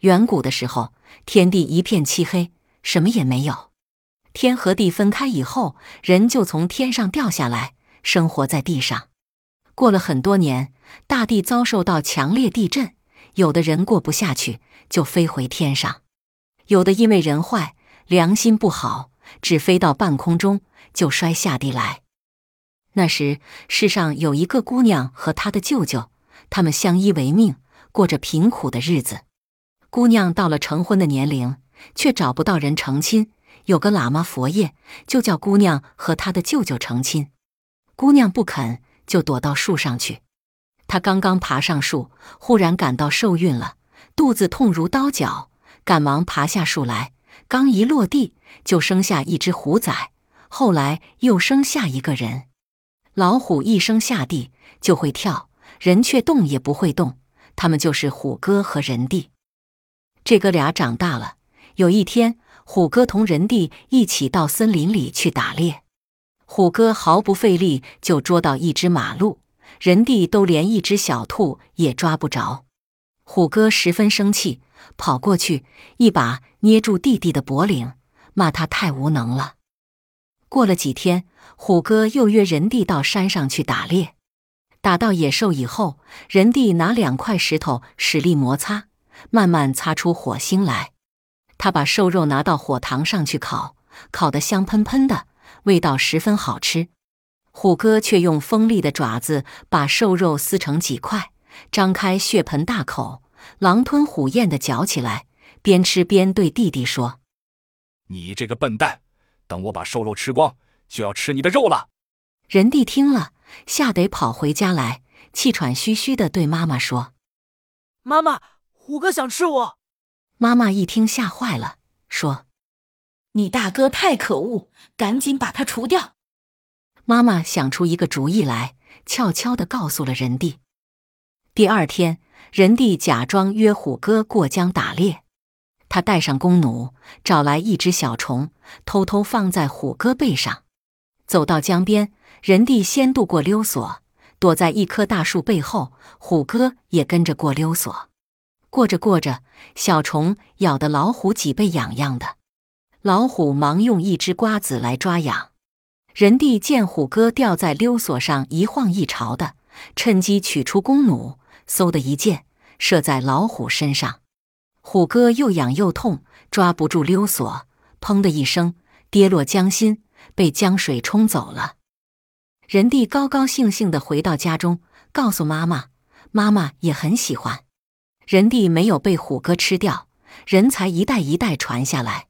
远古的时候，天地一片漆黑，什么也没有。天和地分开以后，人就从天上掉下来，生活在地上。过了很多年，大地遭受到强烈地震，有的人过不下去，就飞回天上；有的因为人坏，良心不好，只飞到半空中，就摔下地来。那时，世上有一个姑娘和她的舅舅，他们相依为命，过着贫苦的日子。姑娘到了成婚的年龄，却找不到人成亲。有个喇嘛佛爷就叫姑娘和他的舅舅成亲，姑娘不肯，就躲到树上去。她刚刚爬上树，忽然感到受孕了，肚子痛如刀绞，赶忙爬下树来。刚一落地，就生下一只虎崽，后来又生下一个人。老虎一生下地就会跳，人却动也不会动，他们就是虎哥和人弟。这哥俩长大了，有一天。虎哥同人弟一起到森林里去打猎，虎哥毫不费力就捉到一只马鹿，人弟都连一只小兔也抓不着。虎哥十分生气，跑过去一把捏住弟弟的脖领，骂他太无能了。过了几天，虎哥又约人弟到山上去打猎，打到野兽以后，人弟拿两块石头使力摩擦，慢慢擦出火星来。他把瘦肉拿到火塘上去烤，烤得香喷喷的，味道十分好吃。虎哥却用锋利的爪子把瘦肉撕成几块，张开血盆大口，狼吞虎咽地嚼起来，边吃边对弟弟说：“你这个笨蛋，等我把瘦肉吃光，就要吃你的肉了。”人弟听了，吓得跑回家来，气喘吁吁地对妈妈说：“妈妈，虎哥想吃我。”妈妈一听吓坏了，说：“你大哥太可恶，赶紧把他除掉。”妈妈想出一个主意来，悄悄的告诉了人弟。第二天，人弟假装约虎哥过江打猎，他带上弓弩，找来一只小虫，偷偷放在虎哥背上。走到江边，人弟先渡过溜索，躲在一棵大树背后，虎哥也跟着过溜索。过着过着，小虫咬得老虎脊背痒痒的，老虎忙用一只瓜子来抓痒。人弟见虎哥吊在溜索上一晃一朝的，趁机取出弓弩，嗖的一箭射在老虎身上。虎哥又痒又痛，抓不住溜索，砰的一声跌落江心，被江水冲走了。人弟高高兴兴的回到家中，告诉妈妈，妈妈也很喜欢。人地没有被虎哥吃掉，人才一代一代传下来。